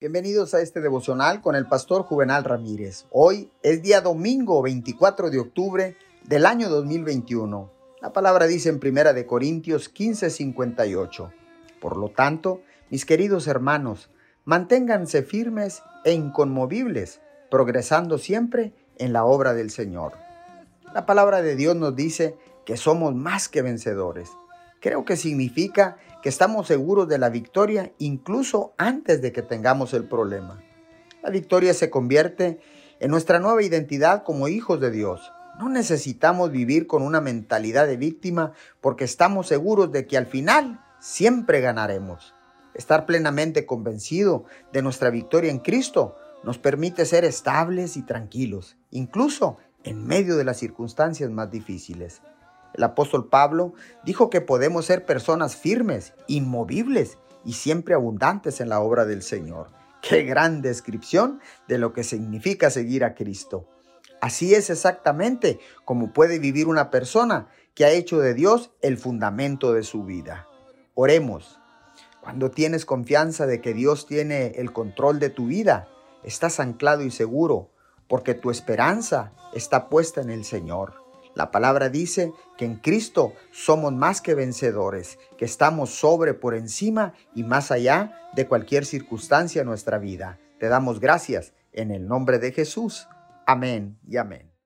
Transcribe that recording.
Bienvenidos a este devocional con el pastor Juvenal Ramírez. Hoy es día domingo 24 de octubre del año 2021. La palabra dice en Primera de Corintios 15:58. Por lo tanto, mis queridos hermanos, manténganse firmes e inconmovibles, progresando siempre en la obra del Señor. La palabra de Dios nos dice que somos más que vencedores. Creo que significa que estamos seguros de la victoria incluso antes de que tengamos el problema. La victoria se convierte en nuestra nueva identidad como hijos de Dios. No necesitamos vivir con una mentalidad de víctima porque estamos seguros de que al final siempre ganaremos. Estar plenamente convencido de nuestra victoria en Cristo nos permite ser estables y tranquilos, incluso en medio de las circunstancias más difíciles. El apóstol Pablo dijo que podemos ser personas firmes, inmovibles y siempre abundantes en la obra del Señor. Qué gran descripción de lo que significa seguir a Cristo. Así es exactamente como puede vivir una persona que ha hecho de Dios el fundamento de su vida. Oremos. Cuando tienes confianza de que Dios tiene el control de tu vida, estás anclado y seguro, porque tu esperanza está puesta en el Señor. La palabra dice que en Cristo somos más que vencedores, que estamos sobre, por encima y más allá de cualquier circunstancia en nuestra vida. Te damos gracias en el nombre de Jesús. Amén y amén.